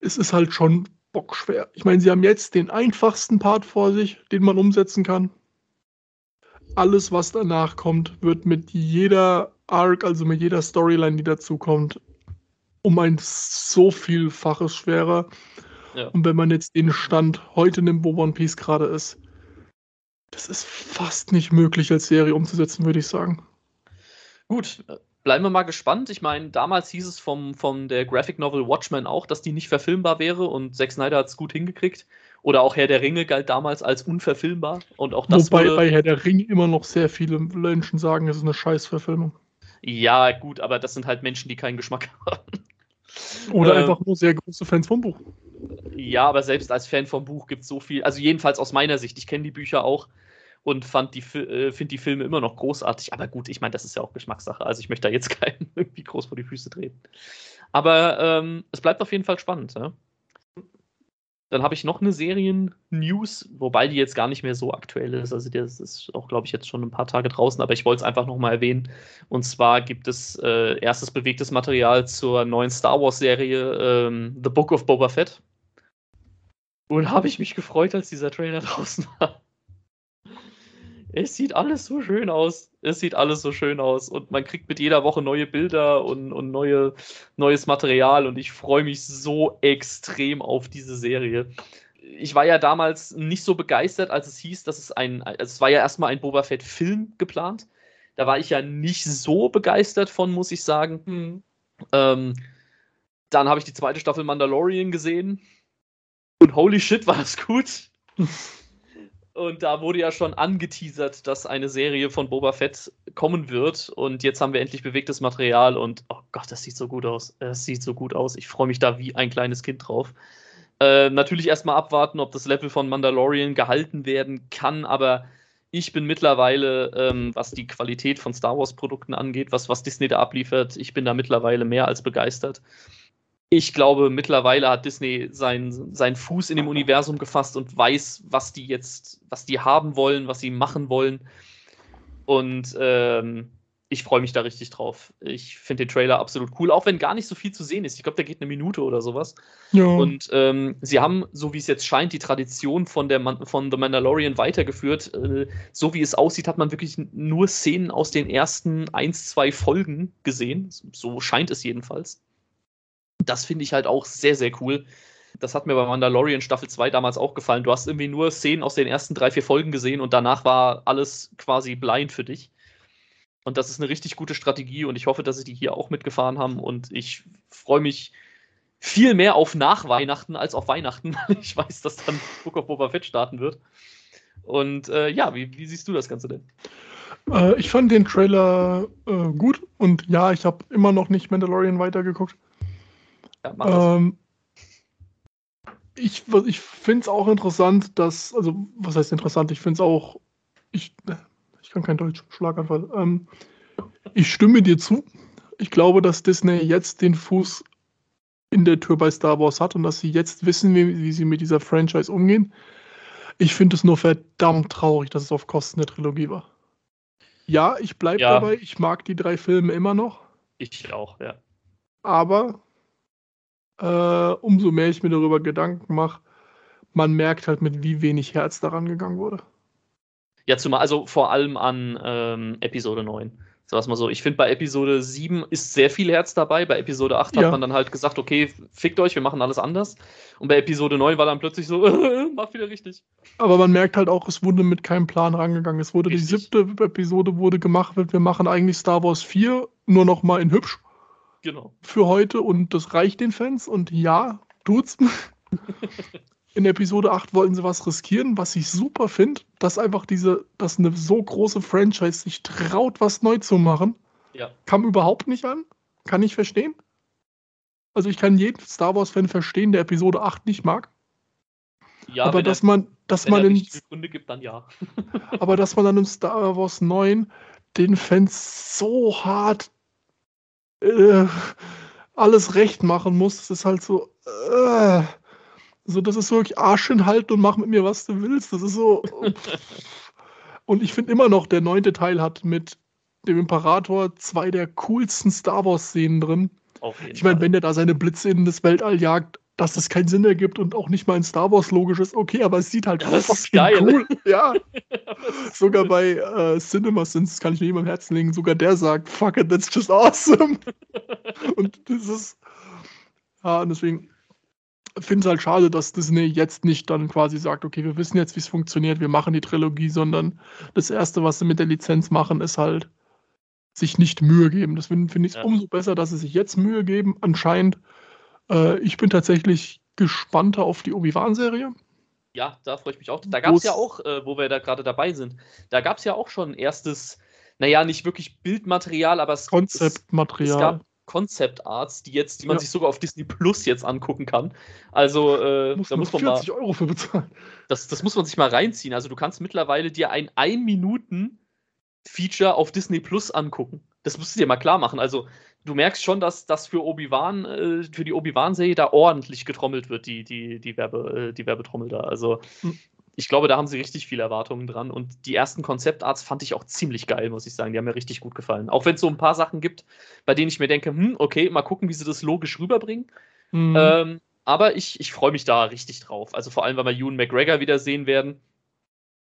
Es ist halt schon bockschwer. Ich meine, sie haben jetzt den einfachsten Part vor sich, den man umsetzen kann. Alles, was danach kommt, wird mit jeder Arc, also mit jeder Storyline, die dazu kommt, um ein so vielfaches schwerer. Ja. Und wenn man jetzt den Stand heute nimmt, wo One Piece gerade ist, das ist fast nicht möglich als Serie umzusetzen, würde ich sagen. Gut, bleiben wir mal gespannt. Ich meine, damals hieß es vom, von der Graphic Novel Watchmen auch, dass die nicht verfilmbar wäre und Zack Snyder hat es gut hingekriegt. Oder auch Herr der Ringe galt damals als unverfilmbar. Und auch das Wobei bei Herr der Ringe immer noch sehr viele Menschen sagen, es ist eine Scheißverfilmung. Ja, gut, aber das sind halt Menschen, die keinen Geschmack haben. Oder ähm, einfach nur sehr große Fans vom Buch. Ja, aber selbst als Fan vom Buch gibt es so viel. Also jedenfalls aus meiner Sicht. Ich kenne die Bücher auch und äh, finde die Filme immer noch großartig. Aber gut, ich meine, das ist ja auch Geschmackssache. Also ich möchte da jetzt keinen irgendwie groß vor die Füße treten. Aber ähm, es bleibt auf jeden Fall spannend. Ja? Dann habe ich noch eine Serien-News, wobei die jetzt gar nicht mehr so aktuell ist. Also das ist auch, glaube ich, jetzt schon ein paar Tage draußen, aber ich wollte es einfach nochmal erwähnen. Und zwar gibt es äh, erstes bewegtes Material zur neuen Star Wars-Serie ähm, The Book of Boba Fett. Und habe ich mich gefreut, als dieser Trailer draußen war. Es sieht alles so schön aus. Es sieht alles so schön aus. Und man kriegt mit jeder Woche neue Bilder und, und neue, neues Material. Und ich freue mich so extrem auf diese Serie. Ich war ja damals nicht so begeistert, als es hieß, dass es ein. Also es war ja erstmal ein Boba Fett-Film geplant. Da war ich ja nicht so begeistert von, muss ich sagen. Mhm. Ähm, dann habe ich die zweite Staffel Mandalorian gesehen. Und holy shit, war das gut. Und da wurde ja schon angeteasert, dass eine Serie von Boba Fett kommen wird. Und jetzt haben wir endlich bewegtes Material. Und oh Gott, das sieht so gut aus. Es sieht so gut aus. Ich freue mich da wie ein kleines Kind drauf. Äh, natürlich erstmal abwarten, ob das Level von Mandalorian gehalten werden kann. Aber ich bin mittlerweile, ähm, was die Qualität von Star Wars-Produkten angeht, was, was Disney da abliefert, ich bin da mittlerweile mehr als begeistert ich glaube, mittlerweile hat Disney seinen, seinen Fuß in dem Universum gefasst und weiß, was die jetzt, was die haben wollen, was sie machen wollen. Und ähm, ich freue mich da richtig drauf. Ich finde den Trailer absolut cool, auch wenn gar nicht so viel zu sehen ist. Ich glaube, der geht eine Minute oder sowas. Ja. Und ähm, sie haben, so wie es jetzt scheint, die Tradition von, der Man von The Mandalorian weitergeführt. Äh, so wie es aussieht, hat man wirklich nur Szenen aus den ersten ein, zwei Folgen gesehen. So scheint es jedenfalls das finde ich halt auch sehr, sehr cool. das hat mir bei Mandalorian Staffel 2 damals auch gefallen. Du hast irgendwie nur Szenen aus den ersten drei, vier Folgen gesehen und danach war alles quasi blind für dich. Und das ist eine richtig gute Strategie und ich hoffe, dass sie die hier auch mitgefahren haben und ich freue mich viel mehr auf nach Weihnachten als auf Weihnachten. ich weiß, dass dann Book of Boba Fett starten wird. Und äh, ja, wie, wie, siehst du das Ganze denn? Äh, ich fand den Trailer äh, gut und ja, ich habe immer noch nicht Mandalorian weitergeguckt. Ja, ähm, ich ich finde es auch interessant, dass, also was heißt interessant, ich finde es auch, ich, ich kann kein Deutsch, Schlaganfall. Ähm, ich stimme dir zu. Ich glaube, dass Disney jetzt den Fuß in der Tür bei Star Wars hat und dass sie jetzt wissen, wie, wie sie mit dieser Franchise umgehen. Ich finde es nur verdammt traurig, dass es auf Kosten der Trilogie war. Ja, ich bleibe ja. dabei. Ich mag die drei Filme immer noch. Ich auch, ja. Aber äh, umso mehr ich mir darüber Gedanken mache, man merkt halt, mit wie wenig Herz daran gegangen wurde. Ja, zumal, also vor allem an ähm, Episode 9. So was mal so. Ich finde, bei Episode 7 ist sehr viel Herz dabei. Bei Episode 8 ja. hat man dann halt gesagt, okay, fickt euch, wir machen alles anders. Und bei Episode 9 war dann plötzlich so, mach wieder richtig. Aber man merkt halt auch, es wurde mit keinem Plan rangegangen. Es wurde richtig. die siebte Episode wurde gemacht, wir machen eigentlich Star Wars 4 nur noch mal in hübsch. Genau. Für heute und das reicht den Fans und ja, tut's. in Episode 8 wollten sie was riskieren, was ich super finde, dass einfach diese, dass eine so große Franchise sich traut, was neu zu machen. Ja. Kam überhaupt nicht an. Kann ich verstehen. Also ich kann jeden Star Wars-Fan verstehen, der Episode 8 nicht mag. Ja, aber dass er, man, dass man in, Gründe gibt, dann ja. aber dass man dann im Star Wars 9 den Fans so hart äh, alles recht machen muss, das ist halt so. Äh, so, das ist wirklich Arsch hinhalten und mach mit mir, was du willst. Das ist so. und ich finde immer noch, der neunte Teil hat mit dem Imperator zwei der coolsten Star Wars-Szenen drin. ich meine, wenn der da seine Blitze in das Weltall jagt, dass das keinen Sinn ergibt und auch nicht mal in Star Wars logisch ist, okay, aber es sieht halt ja, das ist geil. cool. Ja. sogar bei äh, Cinema Sins kann ich mir immer am Herzen legen, sogar der sagt, fuck it, that's just awesome. und das ist. Ja, und deswegen, finde es halt schade, dass Disney jetzt nicht dann quasi sagt, okay, wir wissen jetzt, wie es funktioniert, wir machen die Trilogie, sondern das Erste, was sie mit der Lizenz machen, ist halt sich nicht Mühe geben. Das finde find ich ja. umso besser, dass sie sich jetzt Mühe geben. Anscheinend, äh, ich bin tatsächlich gespannter auf die Obi-Wan-Serie. Ja, da freue ich mich auch. Da gab es ja auch, äh, wo wir da gerade dabei sind, da gab es ja auch schon erstes, naja, nicht wirklich Bildmaterial, aber es, Konzeptmaterial. Es, es gab Concept Arts, die jetzt, die man ja. sich sogar auf Disney Plus jetzt angucken kann. Also äh, muss da muss man 40 mal, Euro für bezahlen. Das, das muss man sich mal reinziehen. Also du kannst mittlerweile dir ein ein Minuten Feature auf Disney Plus angucken. Das musst du dir mal klar machen. Also du merkst schon, dass das für Obi-Wan, äh, für die Obi-Wan-Serie da ordentlich getrommelt wird, die, die, die, Werbe, äh, die Werbetrommel da. Also hm ich glaube, da haben sie richtig viele Erwartungen dran. Und die ersten Konzeptarts fand ich auch ziemlich geil, muss ich sagen. Die haben mir richtig gut gefallen. Auch wenn es so ein paar Sachen gibt, bei denen ich mir denke, hm, okay, mal gucken, wie sie das logisch rüberbringen. Mhm. Ähm, aber ich, ich freue mich da richtig drauf. Also vor allem, weil wir Ewan McGregor wieder sehen werden.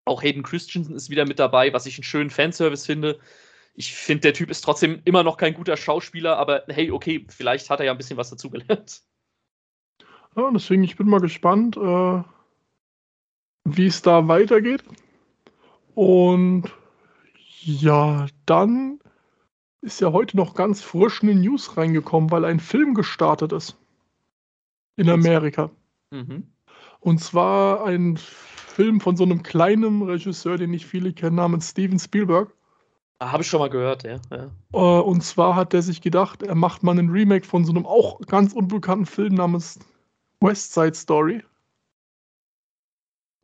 Auch Hayden Christensen ist wieder mit dabei, was ich einen schönen Fanservice finde. Ich finde, der Typ ist trotzdem immer noch kein guter Schauspieler, aber hey, okay, vielleicht hat er ja ein bisschen was dazugelernt. Ja, deswegen, ich bin mal gespannt. Äh wie es da weitergeht. Und ja, dann ist ja heute noch ganz frisch eine News reingekommen, weil ein Film gestartet ist. In Amerika. Mhm. Und zwar ein Film von so einem kleinen Regisseur, den nicht viele kennen, namens Steven Spielberg. Habe ich schon mal gehört, ja. ja. Äh, und zwar hat er sich gedacht, er macht mal einen Remake von so einem auch ganz unbekannten Film namens West Side Story.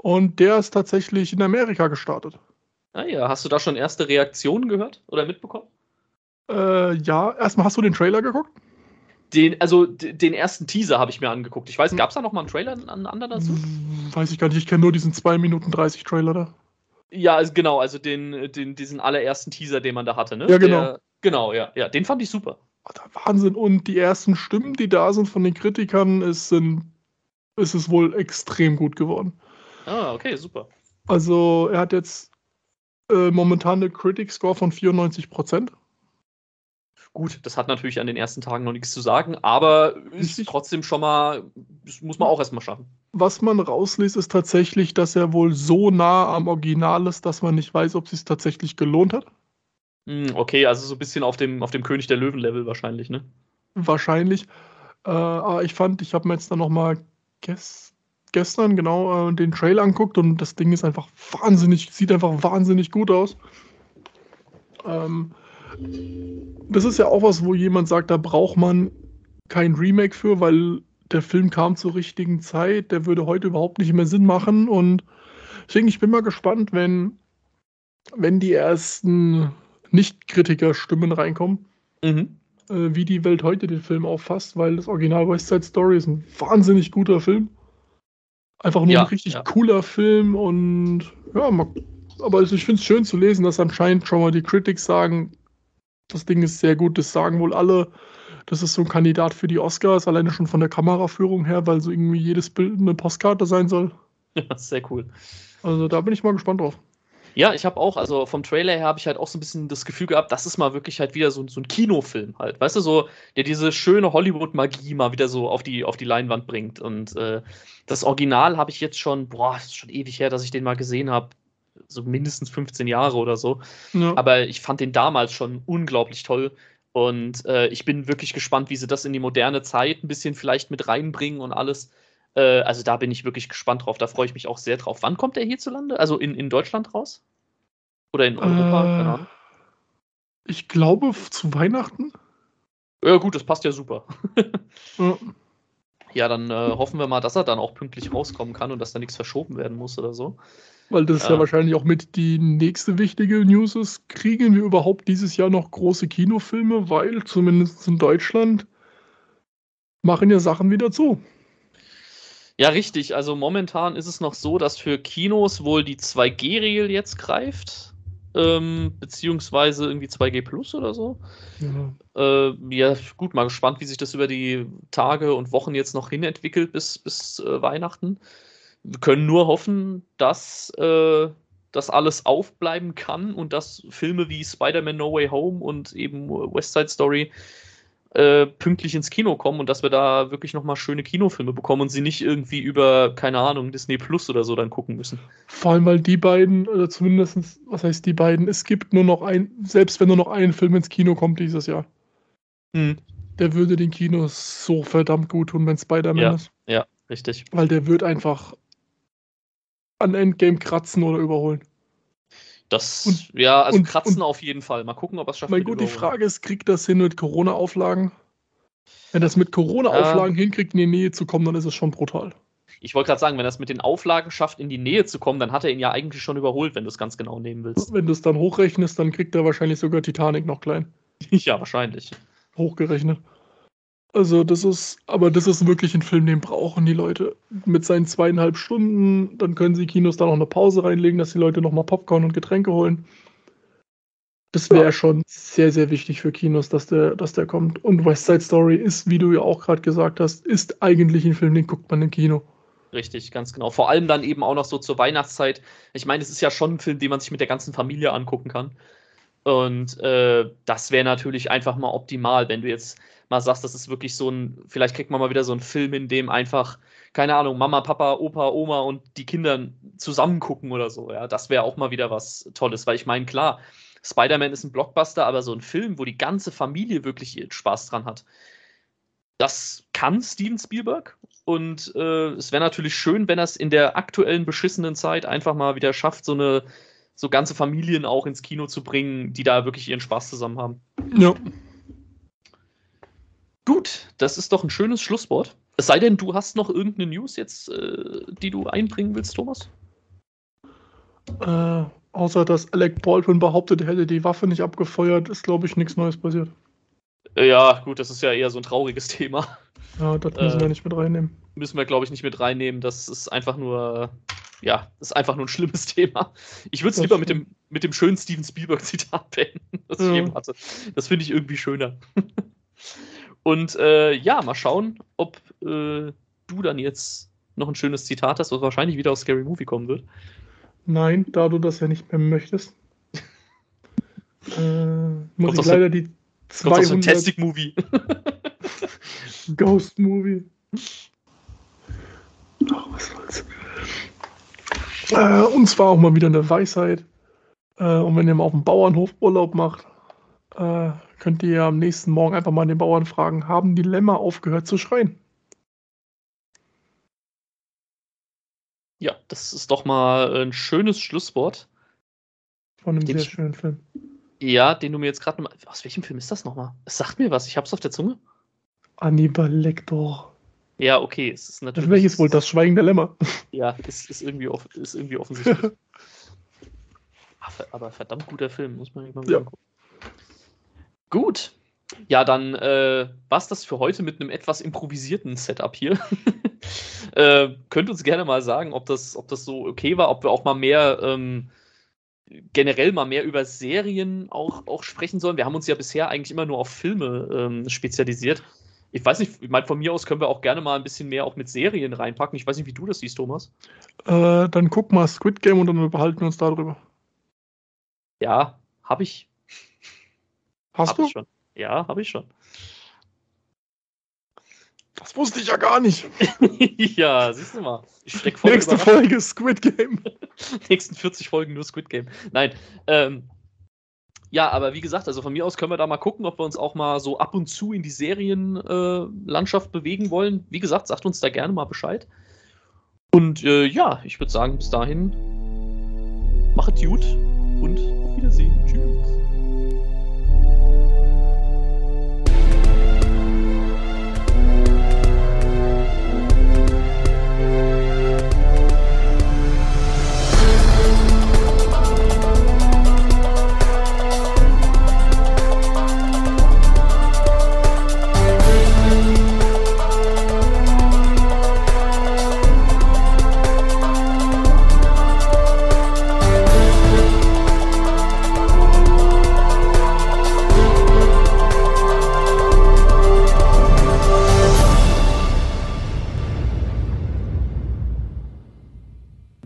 Und der ist tatsächlich in Amerika gestartet. Ah ja, hast du da schon erste Reaktionen gehört oder mitbekommen? Äh, ja, erstmal hast du den Trailer geguckt? Den, also den ersten Teaser habe ich mir angeguckt. Ich weiß, gab es da noch mal einen Trailer, einen anderen dazu? Weiß ich gar nicht. Ich kenne nur diesen 2 Minuten 30 Trailer da. Ja, also genau, also den, den, diesen allerersten Teaser, den man da hatte, ne? Ja, genau. Der, genau, ja, ja, den fand ich super. Wahnsinn. Und die ersten Stimmen, die da sind von den Kritikern, ist, sind, ist es wohl extrem gut geworden. Ah, okay, super. Also er hat jetzt äh, momentan eine Critic-Score von 94%. Gut, das hat natürlich an den ersten Tagen noch nichts zu sagen, aber ist trotzdem schon mal das muss man auch erstmal schaffen. Was man rausliest, ist tatsächlich, dass er wohl so nah am Original ist, dass man nicht weiß, ob es sich tatsächlich gelohnt hat. Hm, okay, also so ein bisschen auf dem, auf dem König der Löwen-Level wahrscheinlich, ne? Wahrscheinlich. Äh, aber ich fand, ich habe mir jetzt dann nochmal gest gestern genau äh, den Trail anguckt und das Ding ist einfach wahnsinnig, sieht einfach wahnsinnig gut aus. Ähm, das ist ja auch was, wo jemand sagt, da braucht man kein Remake für, weil der Film kam zur richtigen Zeit, der würde heute überhaupt nicht mehr Sinn machen und deswegen, ich bin mal gespannt, wenn, wenn die ersten Nicht-Kritiker-Stimmen reinkommen, mhm. äh, wie die Welt heute den Film auffasst, weil das Original West Side Story ist ein wahnsinnig guter Film. Einfach nur ja, ein richtig ja. cooler Film und ja, aber ich finde es schön zu lesen, dass anscheinend schon mal die Critics sagen, das Ding ist sehr gut, das sagen wohl alle. Das ist so ein Kandidat für die Oscars, alleine schon von der Kameraführung her, weil so irgendwie jedes Bild eine Postkarte sein soll. Ja, sehr cool. Also da bin ich mal gespannt drauf. Ja, ich habe auch, also vom Trailer her habe ich halt auch so ein bisschen das Gefühl gehabt, das ist mal wirklich halt wieder so, so ein Kinofilm halt, weißt du, so, der diese schöne Hollywood-Magie mal wieder so auf die, auf die Leinwand bringt. Und äh, das Original habe ich jetzt schon, boah, ist schon ewig her, dass ich den mal gesehen habe. So mindestens 15 Jahre oder so. Ja. Aber ich fand den damals schon unglaublich toll. Und äh, ich bin wirklich gespannt, wie sie das in die moderne Zeit ein bisschen vielleicht mit reinbringen und alles. Äh, also da bin ich wirklich gespannt drauf. Da freue ich mich auch sehr drauf. Wann kommt der hierzulande? Also in, in Deutschland raus? Oder in Europa? Äh. Ich glaube zu Weihnachten. Ja, gut, das passt ja super. ja. ja. dann äh, hoffen wir mal, dass er dann auch pünktlich rauskommen kann und dass da nichts verschoben werden muss oder so. Weil das ja. ja wahrscheinlich auch mit die nächste wichtige News ist. Kriegen wir überhaupt dieses Jahr noch große Kinofilme? Weil zumindest in Deutschland machen ja Sachen wieder zu. Ja, richtig. Also momentan ist es noch so, dass für Kinos wohl die 2G-Regel jetzt greift. Ähm, beziehungsweise irgendwie 2G Plus oder so. Ja. Äh, ja, gut, mal gespannt, wie sich das über die Tage und Wochen jetzt noch hin entwickelt bis, bis äh, Weihnachten. Wir können nur hoffen, dass äh, das alles aufbleiben kann und dass Filme wie Spider-Man No Way Home und eben West Side Story äh, pünktlich ins Kino kommen und dass wir da wirklich nochmal schöne Kinofilme bekommen und sie nicht irgendwie über, keine Ahnung, Disney Plus oder so dann gucken müssen. Vor allem, weil die beiden, oder zumindest, was heißt die beiden, es gibt nur noch ein, selbst wenn nur noch ein Film ins Kino kommt dieses Jahr, hm. der würde den Kinos so verdammt gut tun, wenn Spider-Man ja, ist. Ja, richtig. Weil der wird einfach an Endgame kratzen oder überholen. Das, und, ja, also und, kratzen und, auf jeden Fall. Mal gucken, ob es schafft. Mein gut, die Frage ist, kriegt das hin mit Corona-Auflagen? Wenn das mit Corona-Auflagen ja. hinkriegt, in die Nähe zu kommen, dann ist es schon brutal. Ich wollte gerade sagen, wenn er es mit den Auflagen schafft, in die Nähe zu kommen, dann hat er ihn ja eigentlich schon überholt, wenn du es ganz genau nehmen willst. Wenn du es dann hochrechnest, dann kriegt er wahrscheinlich sogar Titanic noch klein. ja, wahrscheinlich. Hochgerechnet. Also das ist, aber das ist wirklich ein Film, den brauchen die Leute. Mit seinen zweieinhalb Stunden, dann können sie Kinos da noch eine Pause reinlegen, dass die Leute nochmal Popcorn und Getränke holen. Das wäre ja. schon sehr, sehr wichtig für Kinos, dass der, dass der kommt. Und West Side Story ist, wie du ja auch gerade gesagt hast, ist eigentlich ein Film, den guckt man im Kino. Richtig, ganz genau. Vor allem dann eben auch noch so zur Weihnachtszeit. Ich meine, es ist ja schon ein Film, den man sich mit der ganzen Familie angucken kann. Und äh, das wäre natürlich einfach mal optimal, wenn du jetzt mal sagst, das ist wirklich so ein, vielleicht kriegt man mal wieder so einen Film, in dem einfach, keine Ahnung, Mama, Papa, Opa, Oma und die Kinder zusammen gucken oder so. Ja, das wäre auch mal wieder was Tolles, weil ich meine, klar, Spider-Man ist ein Blockbuster, aber so ein Film, wo die ganze Familie wirklich Spaß dran hat, das kann Steven Spielberg. Und äh, es wäre natürlich schön, wenn er es in der aktuellen beschissenen Zeit einfach mal wieder schafft, so eine so ganze Familien auch ins Kino zu bringen, die da wirklich ihren Spaß zusammen haben. Ja. Gut, das ist doch ein schönes Schlusswort. Es sei denn, du hast noch irgendeine News jetzt, äh, die du einbringen willst, Thomas? Äh, außer dass Alec Baldwin behauptet, er hätte die Waffe nicht abgefeuert, ist, glaube ich, nichts Neues passiert. Äh, ja, gut, das ist ja eher so ein trauriges Thema. Ja, das müssen wir äh, nicht mit reinnehmen. Müssen wir, glaube ich, nicht mit reinnehmen. Das ist einfach nur, ja, ist einfach nur ein schlimmes Thema. Ich würde es lieber mit dem, mit dem schönen Steven Spielberg-Zitat beenden, das ich eben hatte. Das finde ich irgendwie schöner. Und äh, ja, mal schauen, ob äh, du dann jetzt noch ein schönes Zitat hast, was wahrscheinlich wieder aus Scary Movie kommen wird. Nein, da du das ja nicht mehr möchtest. äh, muss ich leider die 200... Fantastic Movie. Ghost Movie. was soll's. Äh, und zwar auch mal wieder eine Weisheit. Äh, und wenn ihr mal auf dem Bauernhof Urlaub macht, äh, könnt ihr am nächsten Morgen einfach mal den Bauern fragen, haben die Lämmer aufgehört zu schreien? Ja, das ist doch mal ein schönes Schlusswort. Von einem sehr ich- schönen Film. Ja, den du mir jetzt gerade nochmal. Aus welchem Film ist das nochmal? Es sagt mir was, ich hab's auf der Zunge. Hannibal Lecter. Ja, okay, es ist natürlich. Welches wohl? Das Schweigen der Lämmer. Ja, ist, ist, irgendwie, off ist irgendwie offensichtlich. Aber verdammt guter Film, muss man mal Ja. angucken. Gut. Ja, dann äh, war's das für heute mit einem etwas improvisierten Setup hier. äh, könnt uns gerne mal sagen, ob das, ob das so okay war, ob wir auch mal mehr ähm, generell mal mehr über Serien auch, auch sprechen sollen. Wir haben uns ja bisher eigentlich immer nur auf Filme ähm, spezialisiert. Ich weiß nicht, ich meine, von mir aus können wir auch gerne mal ein bisschen mehr auch mit Serien reinpacken. Ich weiß nicht, wie du das siehst, Thomas. Äh, dann guck mal Squid Game und dann behalten wir uns darüber. Ja, habe ich. Hast hab du? ich schon. Ja, habe ich schon. Das wusste ich ja gar nicht. ja, siehst du mal. Ich steck voll Nächste. Folge Squid Game. nächsten 40 Folgen nur Squid Game. Nein. Ähm, ja, aber wie gesagt, also von mir aus können wir da mal gucken, ob wir uns auch mal so ab und zu in die Serienlandschaft äh, bewegen wollen. Wie gesagt, sagt uns da gerne mal Bescheid. Und äh, ja, ich würde sagen, bis dahin machet gut und auf Wiedersehen. Tschüss.